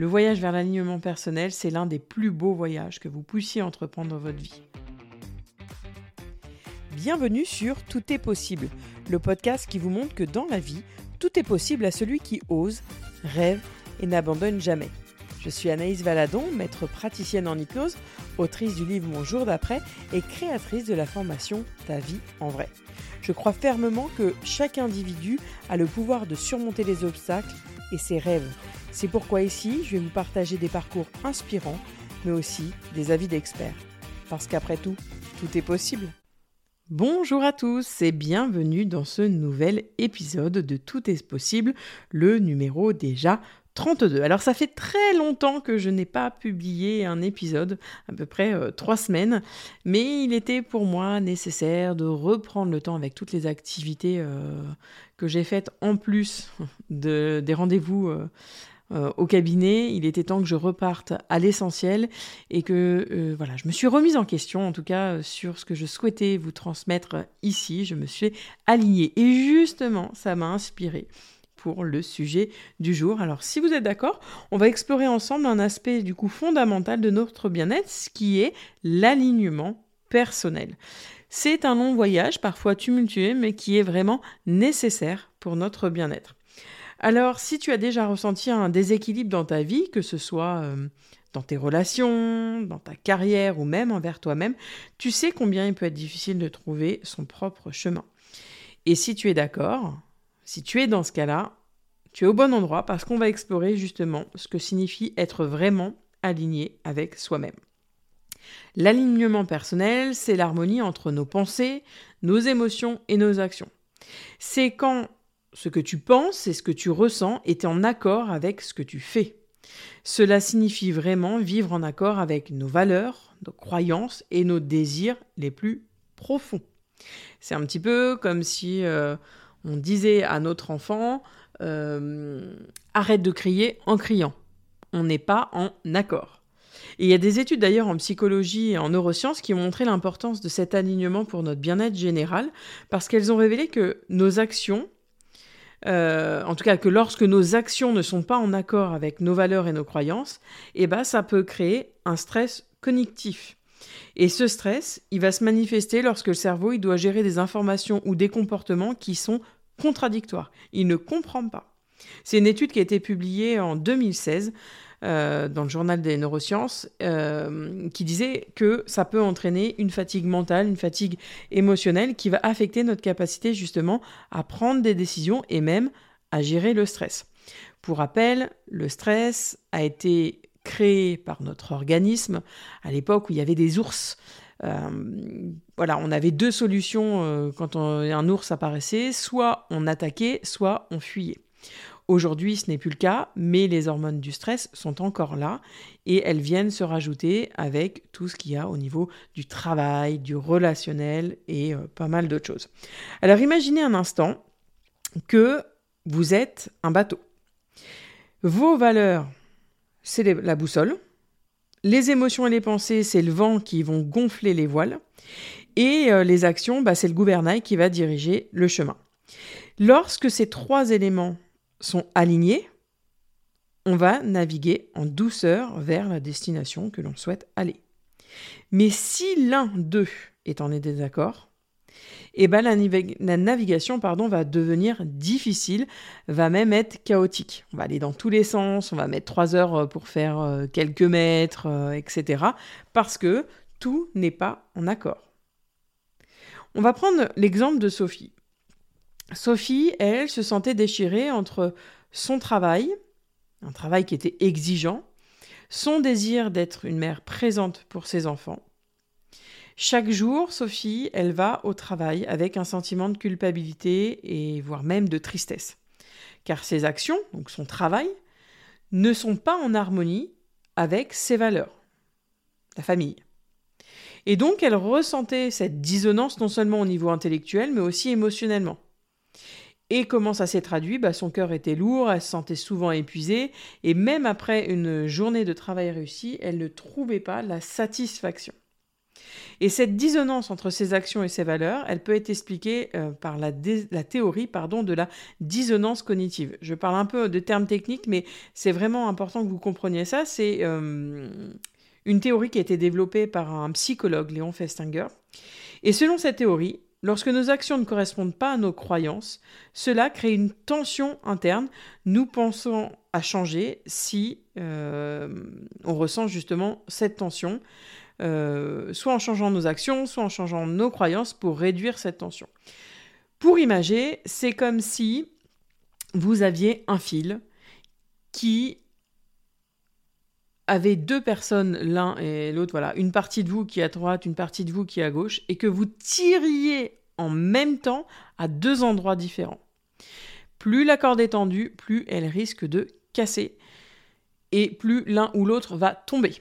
Le voyage vers l'alignement personnel, c'est l'un des plus beaux voyages que vous puissiez entreprendre dans votre vie. Bienvenue sur Tout est possible, le podcast qui vous montre que dans la vie, tout est possible à celui qui ose, rêve et n'abandonne jamais. Je suis Anaïs Valadon, maître praticienne en hypnose, autrice du livre Mon jour d'après et créatrice de la formation Ta vie en vrai. Je crois fermement que chaque individu a le pouvoir de surmonter les obstacles et ses rêves. C'est pourquoi ici, je vais vous partager des parcours inspirants, mais aussi des avis d'experts. Parce qu'après tout, tout est possible. Bonjour à tous et bienvenue dans ce nouvel épisode de Tout est possible, le numéro déjà 32. Alors ça fait très longtemps que je n'ai pas publié un épisode, à peu près euh, trois semaines, mais il était pour moi nécessaire de reprendre le temps avec toutes les activités euh, que j'ai faites en plus de, des rendez-vous euh, au cabinet. Il était temps que je reparte à l'essentiel et que voilà, je me suis remise en question, en tout cas sur ce que je souhaitais vous transmettre ici. Je me suis alignée et justement, ça m'a inspiré pour le sujet du jour. Alors si vous êtes d'accord, on va explorer ensemble un aspect du coup fondamental de notre bien-être, ce qui est l'alignement personnel. C'est un long voyage, parfois tumultueux, mais qui est vraiment nécessaire pour notre bien-être. Alors si tu as déjà ressenti un déséquilibre dans ta vie, que ce soit euh, dans tes relations, dans ta carrière ou même envers toi-même, tu sais combien il peut être difficile de trouver son propre chemin. Et si tu es d'accord, si tu es dans ce cas-là, tu es au bon endroit parce qu'on va explorer justement ce que signifie être vraiment aligné avec soi-même. L'alignement personnel, c'est l'harmonie entre nos pensées, nos émotions et nos actions. C'est quand ce que tu penses et ce que tu ressens est en accord avec ce que tu fais. Cela signifie vraiment vivre en accord avec nos valeurs, nos croyances et nos désirs les plus profonds. C'est un petit peu comme si euh, on disait à notre enfant euh, arrête de crier en criant. On n'est pas en accord. Il y a des études d'ailleurs en psychologie et en neurosciences qui ont montré l'importance de cet alignement pour notre bien-être général, parce qu'elles ont révélé que nos actions, euh, en tout cas que lorsque nos actions ne sont pas en accord avec nos valeurs et nos croyances, eh ben, ça peut créer un stress cognitif. Et ce stress, il va se manifester lorsque le cerveau il doit gérer des informations ou des comportements qui sont contradictoires. Il ne comprend pas. C'est une étude qui a été publiée en 2016 euh, dans le journal des neurosciences euh, qui disait que ça peut entraîner une fatigue mentale, une fatigue émotionnelle qui va affecter notre capacité justement à prendre des décisions et même à gérer le stress. Pour rappel, le stress a été créé par notre organisme à l'époque où il y avait des ours. Euh, voilà, on avait deux solutions quand un ours apparaissait, soit on attaquait, soit on fuyait. Aujourd'hui, ce n'est plus le cas, mais les hormones du stress sont encore là et elles viennent se rajouter avec tout ce qu'il y a au niveau du travail, du relationnel et euh, pas mal d'autres choses. Alors imaginez un instant que vous êtes un bateau. Vos valeurs c'est la boussole. Les émotions et les pensées, c'est le vent qui vont gonfler les voiles. Et euh, les actions, bah, c'est le gouvernail qui va diriger le chemin. Lorsque ces trois éléments sont alignés, on va naviguer en douceur vers la destination que l'on souhaite aller. Mais si l'un d'eux est en désaccord, eh ben la, navigation pardon, va devenir difficile, va même être chaotique. On va aller dans tous les sens, on va mettre trois heures euh, pour faire euh, quelques mètres, euh, etc. Parce que tout n'est pas en accord. On va prendre l'exemple de Sophie. Sophie, elle, se sentait déchirée entre son travail, un travail qui était exigeant, son désir d'être une mère présente pour ses enfants, chaque jour, Sophie, elle va au travail avec un sentiment de culpabilité et voire même de tristesse. Car ses actions, donc son travail, ne sont pas en harmonie avec ses valeurs, la famille. Et donc elle ressentait cette dissonance non seulement au niveau intellectuel, mais aussi émotionnellement. Et comment ça s'est traduit? Bah, Son cœur était lourd, elle se sentait souvent épuisée, et même après une journée de travail réussie, elle ne trouvait pas la satisfaction. Et cette dissonance entre ces actions et ces valeurs, elle peut être expliquée euh, par la, théorie pardon, de la dissonance cognitive. Je parle un peu de termes techniques, mais c'est vraiment important que vous compreniez ça. C'est euh, une théorie qui a été développée par un psychologue, Léon Festinger. Et selon cette théorie, lorsque nos actions ne correspondent pas à nos croyances, cela crée une tension interne. Nous pensons à changer si euh, on ressent justement cette tension. Euh, soit en changeant nos actions, soit en changeant nos croyances pour réduire cette tension. Pour imager, c'est comme si vous aviez un fil qui avait deux personnes, l'un et l'autre, voilà, une partie de vous qui est à droite, une partie de vous qui est à gauche, et que vous tiriez en même temps à deux endroits différents. Plus la corde est tendue, plus elle risque de casser, et plus l'un ou l'autre va tomber.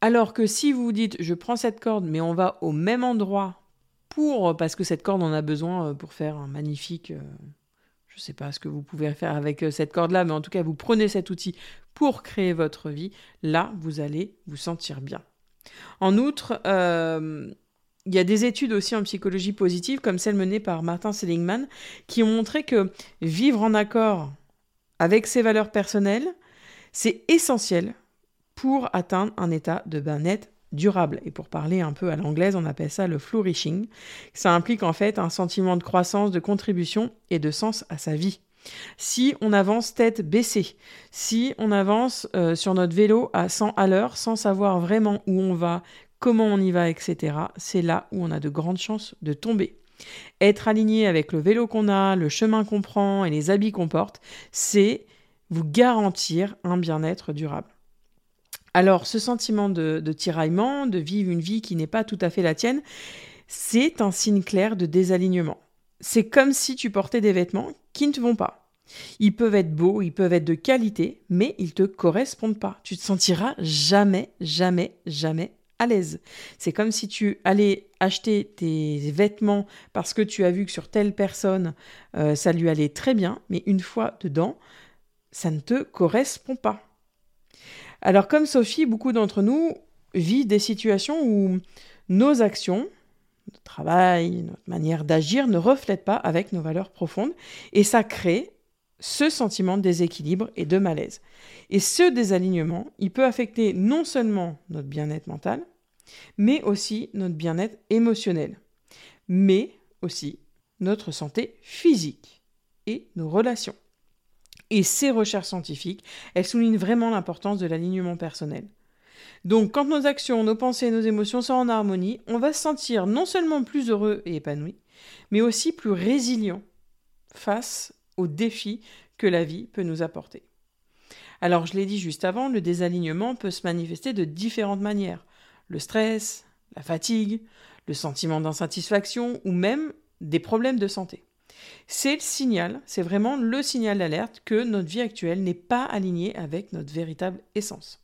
Alors que si vous vous dites je prends cette corde mais on va au même endroit pour parce que cette corde on a besoin euh, pour faire un magnifique euh, je ne sais pas ce que vous pouvez faire avec euh, cette corde là mais en tout cas vous prenez cet outil pour créer votre vie, là vous allez vous sentir bien. En outre, il y a des études aussi en psychologie positive, comme celle menée par Martin Seligman, qui ont montré que vivre en accord avec ses valeurs personnelles, c'est essentiel pour atteindre un état de bien-être durable. Et pour parler un peu à l'anglaise, on appelle ça le flourishing. Ça implique en fait un sentiment de croissance, de contribution et de sens à sa vie. Si on avance tête baissée, si on avance euh, sur notre vélo à 100 à l'heure sans savoir vraiment où on va, comment on y va, etc., c'est là où on a de grandes chances de tomber. Être aligné avec le vélo qu'on a, le chemin qu'on prend et les habits qu'on porte, c'est vous garantir un bien-être durable. Alors, ce sentiment de, tiraillement, de vivre une vie qui n'est pas tout à fait la tienne, c'est un signe clair de désalignement. C'est comme si tu portais des vêtements qui ne te vont pas. Ils peuvent être beaux, ils peuvent être de qualité, mais ils ne te correspondent pas. Tu te sentiras jamais, jamais, jamais à l'aise. C'est comme si tu allais acheter tes vêtements parce que tu as vu que sur telle personne, euh, ça lui allait très bien, mais une fois dedans, ça ne te correspond pas. Alors comme Sophie, beaucoup d'entre nous vivent des situations où nos actions, notre travail, notre manière d'agir ne reflètent pas avec nos valeurs profondes et ça crée ce sentiment de déséquilibre et de malaise. Et ce désalignement, il peut affecter non seulement notre bien-être mental, mais aussi notre bien-être émotionnel, mais aussi notre santé physique et nos relations. Et ces recherches scientifiques, elles soulignent vraiment l'importance de l'alignement personnel. Donc quand nos actions, nos pensées, nos émotions sont en harmonie, on va se sentir non seulement plus heureux et épanoui, mais aussi plus résilient face aux défis que la vie peut nous apporter. Alors je l'ai dit juste avant, le désalignement peut se manifester de différentes manières. Le stress, la fatigue, le sentiment d'insatisfaction ou même des problèmes de santé. C'est le signal, c'est vraiment le signal d'alerte que notre vie actuelle n'est pas alignée avec notre véritable essence.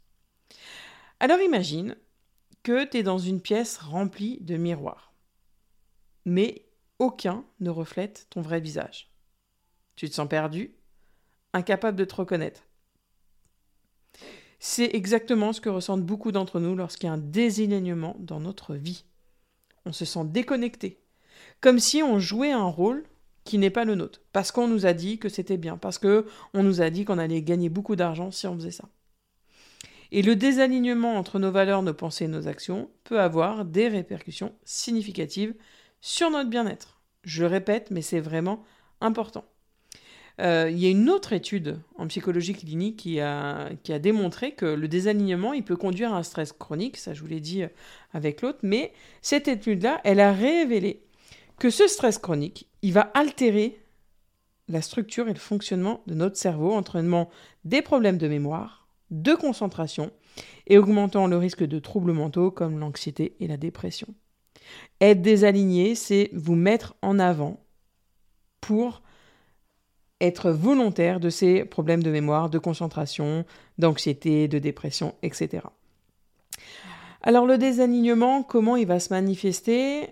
Alors imagine que tu es dans une pièce remplie de miroirs, mais aucun ne reflète ton vrai visage. Tu te sens perdu, incapable de te reconnaître. C'est exactement ce que ressentent beaucoup d'entre nous lorsqu'il y a un désalignement dans notre vie. On se sent déconnecté, comme si on jouait un rôle qui n'est pas le nôtre, parce qu'on nous a dit que c'était bien, parce que on nous a dit qu'on allait gagner beaucoup d'argent si on faisait ça. Et le désalignement entre nos valeurs, nos pensées et nos actions peut avoir des répercussions significatives sur notre bien-être. Je répète, mais c'est vraiment important. Euh, il y a une autre étude en psychologie clinique qui a, qui a démontré que le désalignement, il peut conduire à un stress chronique, ça je vous l'ai dit avec l'autre, mais cette étude-là, elle a révélé que ce stress chronique, il va altérer la structure et le fonctionnement de notre cerveau, entraînement des problèmes de mémoire, de concentration et augmentant le risque de troubles mentaux comme l'anxiété et la dépression. Être désaligné, c'est vous mettre en avant pour être volontaire de ces problèmes de mémoire, de concentration, d'anxiété, de dépression, etc. Alors le désalignement, comment il va se manifester?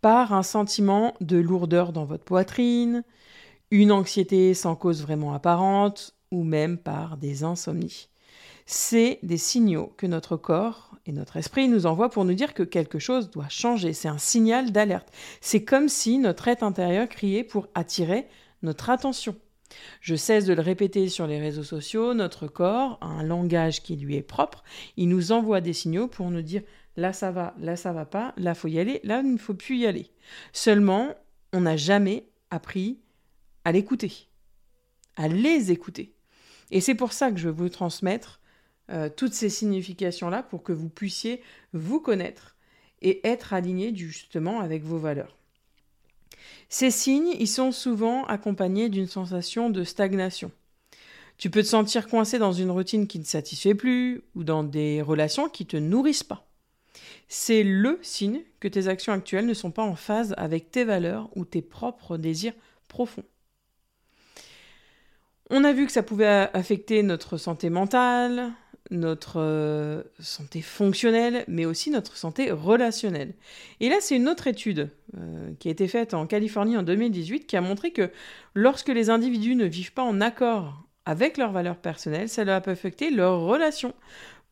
Par un sentiment de lourdeur dans votre poitrine, une anxiété sans cause vraiment apparente, ou même par des insomnies. C'est des signaux que notre corps et notre esprit nous envoie pour nous dire que quelque chose doit changer. C'est un signal d'alerte. C'est comme si notre être intérieur criait pour attirer notre attention. Je cesse de le répéter sur les réseaux sociaux, notre corps a un langage qui lui est propre, il nous envoie des signaux pour nous dire là ça va, là ça va pas, là faut y aller, là il ne faut plus y aller. Seulement, on n'a jamais appris à l'écouter, à les écouter. Et c'est pour ça que je veux vous transmettre euh, toutes ces significations-là pour que vous puissiez vous connaître et être aligné justement avec vos valeurs. Ces signes, ils sont souvent accompagnés d'une sensation de stagnation. Tu peux te sentir coincé dans une routine qui ne satisfait plus ou dans des relations qui ne te nourrissent pas. C'est le signe que tes actions actuelles ne sont pas en phase avec tes valeurs ou tes propres désirs profonds. On a vu que ça pouvait affecter notre santé mentale, notre euh, santé fonctionnelle, mais aussi notre santé relationnelle. Et là, c'est une autre étude euh, qui a été faite en Californie en 2018 qui a montré que lorsque les individus ne vivent pas en accord avec leurs valeurs personnelles, leur peut affecter leurs relations,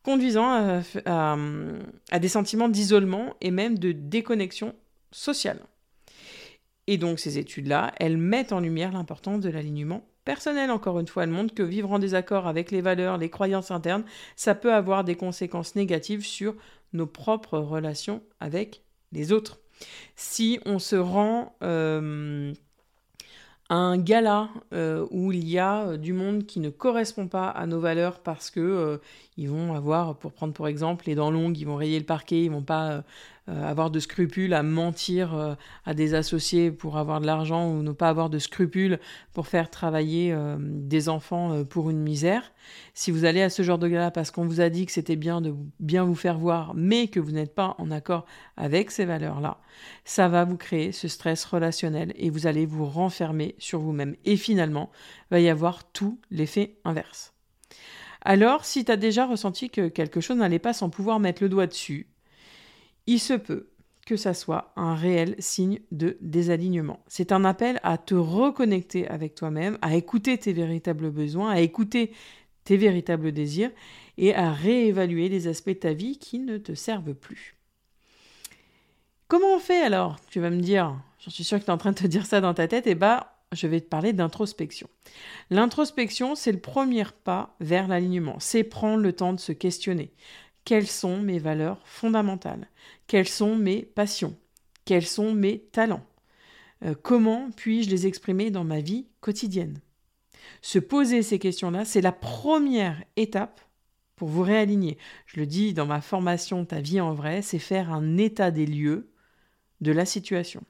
conduisant à des sentiments d'isolement et même de déconnexion sociale. Et donc ces études-là, elles mettent en lumière l'importance de l'alignement personnel, encore une fois, elle montre que vivre en désaccord avec les valeurs, les croyances internes, ça peut avoir des conséquences négatives sur nos propres relations avec les autres. Si on se rend euh, à un gala euh, où il y a euh, du monde qui ne correspond pas à nos valeurs parce que ils vont avoir, pour prendre pour exemple les dents longues, ils vont rayer le parquet, ils vont pas euh, avoir de scrupules à mentir euh, à des associés pour avoir de l'argent ou ne pas avoir de scrupules pour faire travailler euh, des enfants pour une misère. Si vous allez à ce genre de gala parce qu'on vous a dit que c'était bien de bien vous faire voir, mais que vous n'êtes pas en accord avec ces valeurs-là, ça va vous créer ce stress relationnel et vous allez vous renfermer sur vous-même. Et finalement, va y avoir tout l'effet inverse. Alors, si tu as déjà ressenti que quelque chose n'allait pas sans pouvoir mettre le doigt dessus, il se peut que ça soit un réel signe de désalignement. C'est un appel à te reconnecter avec toi-même, à écouter tes véritables besoins, à écouter tes véritables désirs et à réévaluer les aspects de ta vie qui ne te servent plus. Comment on fait alors? Tu vas me dire, j'en suis sûr que tu es en train de te dire ça dans ta tête, et bah je vais te parler d'introspection. L'introspection, c'est le premier pas vers l'alignement, c'est prendre le temps de se questionner quelles sont mes valeurs fondamentales, quelles sont mes passions, quels sont mes talents, euh, comment puis-je les exprimer dans ma vie quotidienne? Se poser ces questions-là, c'est la première étape pour vous réaligner. Je le dis dans ma formation Ta vie en vrai, c'est faire un état des lieux de la situation.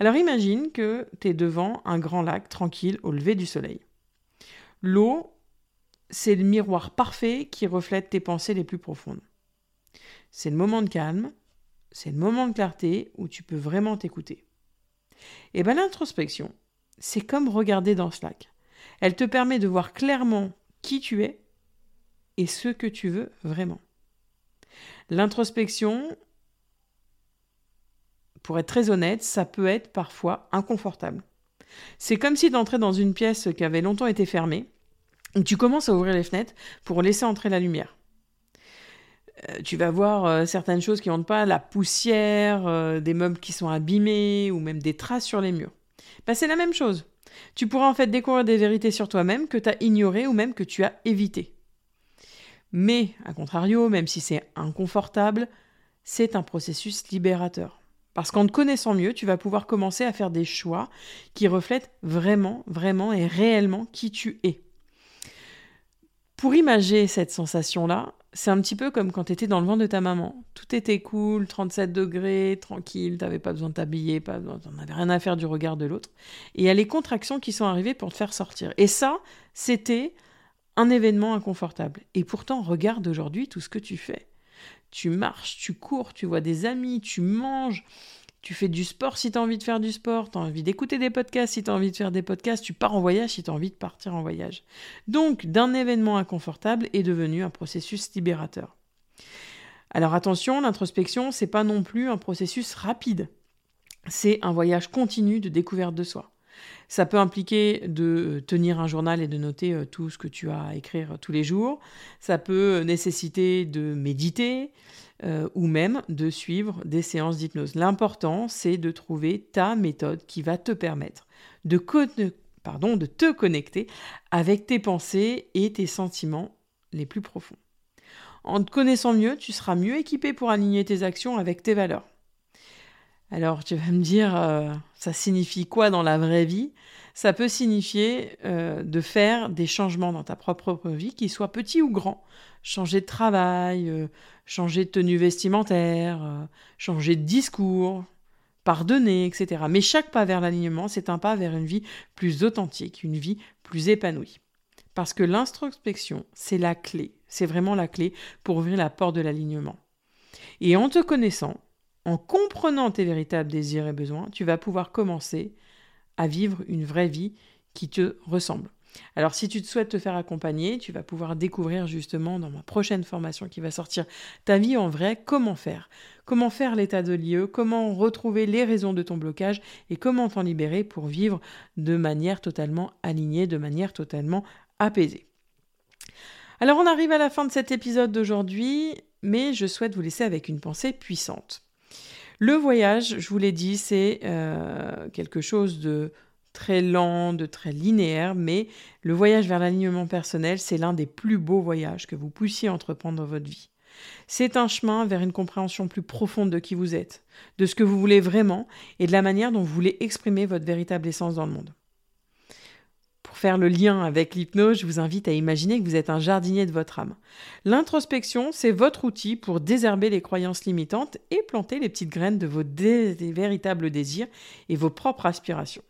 Alors imagine que tu es devant un grand lac tranquille au lever du soleil. L'eau c'est le miroir parfait qui reflète tes pensées les plus profondes. C'est le moment de calme, c'est le moment de clarté où tu peux vraiment t'écouter. Et bien l'introspection, c'est comme regarder dans lac. Elle te permet de voir clairement qui tu es et ce que tu veux vraiment. L'introspection, pour être très honnête, ça peut être parfois inconfortable. C'est comme si entrais dans une pièce qui avait longtemps été fermée tu commences à ouvrir les fenêtres pour laisser entrer la lumière. Euh, tu vas voir euh, certaines choses qui n'entrent pas, la poussière, euh, des meubles qui sont abîmés ou même des traces sur les murs. Bah, c'est la même chose. Tu pourras en fait découvrir des vérités sur toi-même que tu as ignorées ou même que tu as évitées. Mais, à contrario, même si c'est inconfortable, c'est un processus libérateur. Parce qu'en te connaissant mieux, tu vas pouvoir commencer à faire des choix qui reflètent vraiment, vraiment et réellement qui tu es. Pour imager cette sensation-là, c'est un petit peu comme quand tu étais dans le ventre de ta maman. Tout était cool, 37 degrés, tranquille, t'avais pas besoin de t'habiller, pas t'en avais rien à faire du regard de l'autre. Et il y a les contractions qui sont arrivées pour te faire sortir. Et ça, c'était un événement inconfortable. Et pourtant, regarde aujourd'hui tout ce que tu fais. Tu marches, tu cours, tu vois des amis, tu manges, tu fais du sport si tu as envie de faire du sport, tu as envie d'écouter des podcasts si tu as envie de faire des podcasts, tu pars en voyage si tu as envie de partir en voyage. Donc, d'un événement inconfortable est devenu un processus libérateur. Alors attention, l'introspection, c'est pas non plus un processus rapide. C'est un voyage continu de découverte de soi. Ça peut impliquer de tenir un journal et de noter tout ce que tu as à écrire tous les jours. Ça peut nécessiter de méditer ou même de suivre des séances d'hypnose. L'important, c'est de trouver ta méthode qui va te permettre de, pardon, de te connecter avec tes pensées et tes sentiments les plus profonds. En te connaissant mieux, tu seras mieux équipé pour aligner tes actions avec tes valeurs. Alors tu vas me dire, euh, ça signifie quoi dans la vraie vie? Ça peut signifier euh, de faire des changements dans ta propre vie, qu'ils soient petits ou grands. Changer de travail, euh, changer de tenue vestimentaire, changer de discours, pardonner, etc. Mais chaque pas vers l'alignement, c'est un pas vers une vie plus authentique, une vie plus épanouie. Parce que l'introspection, c'est la clé, c'est vraiment la clé pour ouvrir la porte de l'alignement. Et en te connaissant, en comprenant tes véritables désirs et besoins, tu vas pouvoir commencer à vivre une vraie vie qui te ressemble. Alors si tu te souhaites te faire accompagner, tu vas pouvoir découvrir justement dans ma prochaine formation qui va sortir ta vie en vrai, comment faire? Comment faire l'état de lieu, comment retrouver les raisons de ton blocage? Et comment t'en libérer pour vivre de manière totalement alignée, de manière totalement apaisée? Alors on arrive à la fin de cet épisode d'aujourd'hui, mais je souhaite vous laisser avec une pensée puissante. Le voyage, je vous l'ai dit, c'est euh, quelque chose de très lent, de très linéaire, mais le voyage vers l'alignement personnel, c'est l'un des plus beaux voyages que vous puissiez entreprendre dans votre vie. C'est un chemin vers une compréhension plus profonde de qui vous êtes, de ce que vous voulez vraiment et de la manière dont vous voulez exprimer votre véritable essence dans le monde. Pour faire le lien avec l'hypnose, je vous invite à imaginer que vous êtes un jardinier de votre âme. L'introspection, c'est votre outil pour désherber les croyances limitantes et planter les petites graines de vos véritables désirs et vos propres aspirations.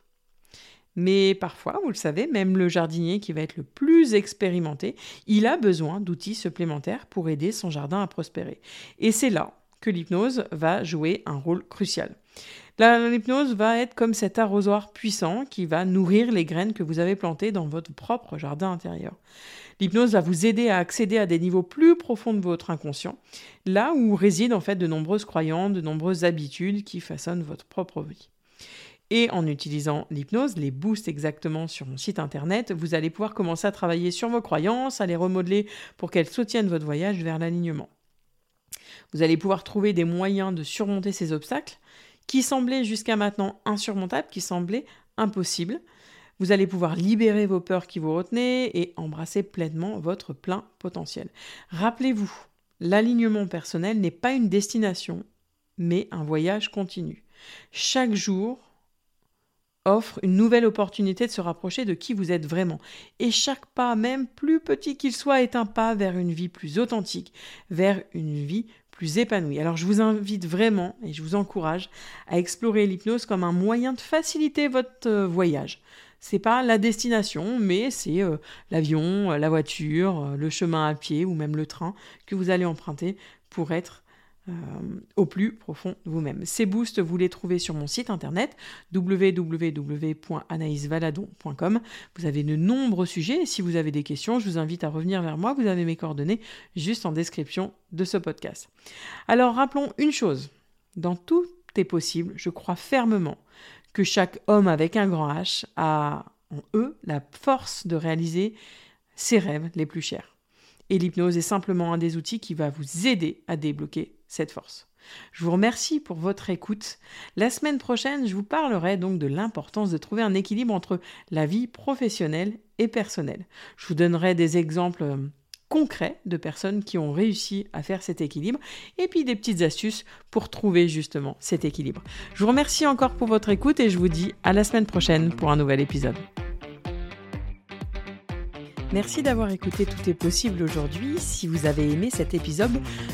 Mais parfois, vous le savez, même le jardinier qui va être le plus expérimenté, il a besoin d'outils supplémentaires pour aider son jardin à prospérer. Et c'est là que l'hypnose va jouer un rôle crucial. L'hypnose va être comme cet arrosoir puissant qui va nourrir les graines que vous avez plantées dans votre propre jardin intérieur. L'hypnose va vous aider à accéder à des niveaux plus profonds de votre inconscient, là où résident en fait de nombreuses croyances, de nombreuses habitudes qui façonnent votre propre vie. Et en utilisant l'hypnose, les boosts exactement sur mon site internet, vous allez pouvoir commencer à travailler sur vos croyances, à les remodeler pour qu'elles soutiennent votre voyage vers l'alignement. Vous allez pouvoir trouver des moyens de surmonter ces obstacles qui semblaient jusqu'à maintenant insurmontables, qui semblaient impossibles. Vous allez pouvoir libérer vos peurs qui vous retenaient et embrasser pleinement votre plein potentiel. Rappelez-vous, l'alignement personnel n'est pas une destination, mais un voyage continu. Chaque jour, offre une nouvelle opportunité de se rapprocher de qui vous êtes vraiment. Et chaque pas, même plus petit qu'il soit, est un pas vers une vie plus authentique, vers une vie plus épanouie. Alors je vous invite vraiment et je vous encourage à explorer l'hypnose comme un moyen de faciliter votre euh, voyage. C'est pas la destination, mais c'est euh, l'avion, euh, la voiture, le chemin à pied ou même le train que vous allez emprunter pour être euh, au plus profond de vous-même. Ces boosts, vous les trouvez sur mon site internet www.anaïsvaladon.com. Vous avez de nombreux sujets et si vous avez des questions, je vous invite à revenir vers moi. Vous avez mes coordonnées juste en description de ce podcast. Alors rappelons une chose, dans tout est possible, je crois fermement que chaque homme avec un grand H a en eux la force de réaliser ses rêves les plus chers. Et l'hypnose est simplement un des outils qui va vous aider à débloquer cette force. Je vous remercie pour votre écoute. La semaine prochaine, je vous parlerai donc de l'importance de trouver un équilibre entre la vie professionnelle et personnelle. Je vous donnerai des exemples euh, concrets de personnes qui ont réussi à faire cet équilibre et puis des petites astuces pour trouver justement cet équilibre. Je vous remercie encore pour votre écoute et je vous dis à la semaine prochaine pour un nouvel épisode. Merci d'avoir écouté Tout est possible aujourd'hui. Si vous avez aimé cet épisode,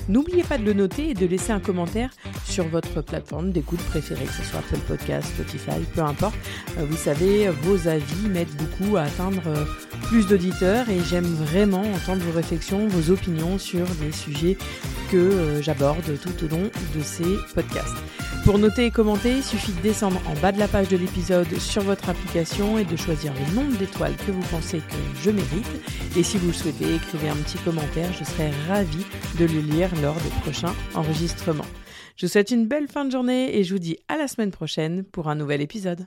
n'oubliez pas de le noter et de laisser un commentaire sur votre plateforme d'écoute préférée, que ce soit Apple Podcast, Spotify, peu importe. Euh, vous savez, vos avis m'aident beaucoup à atteindre euh, plus d'auditeurs et j'aime vraiment entendre vos réflexions, vos opinions sur des sujets que euh, j'aborde tout au long de ces podcasts. Pour noter et commenter, il suffit de descendre en bas de la page de l'épisode sur votre application et de choisir le nombre d'étoiles que vous pensez que je mérite. Et si vous le souhaitez, écrivez un petit commentaire, je serai ravie de le lire lors des prochains enregistrements. Je vous souhaite une belle fin de journée et je vous dis à la semaine prochaine pour un nouvel épisode.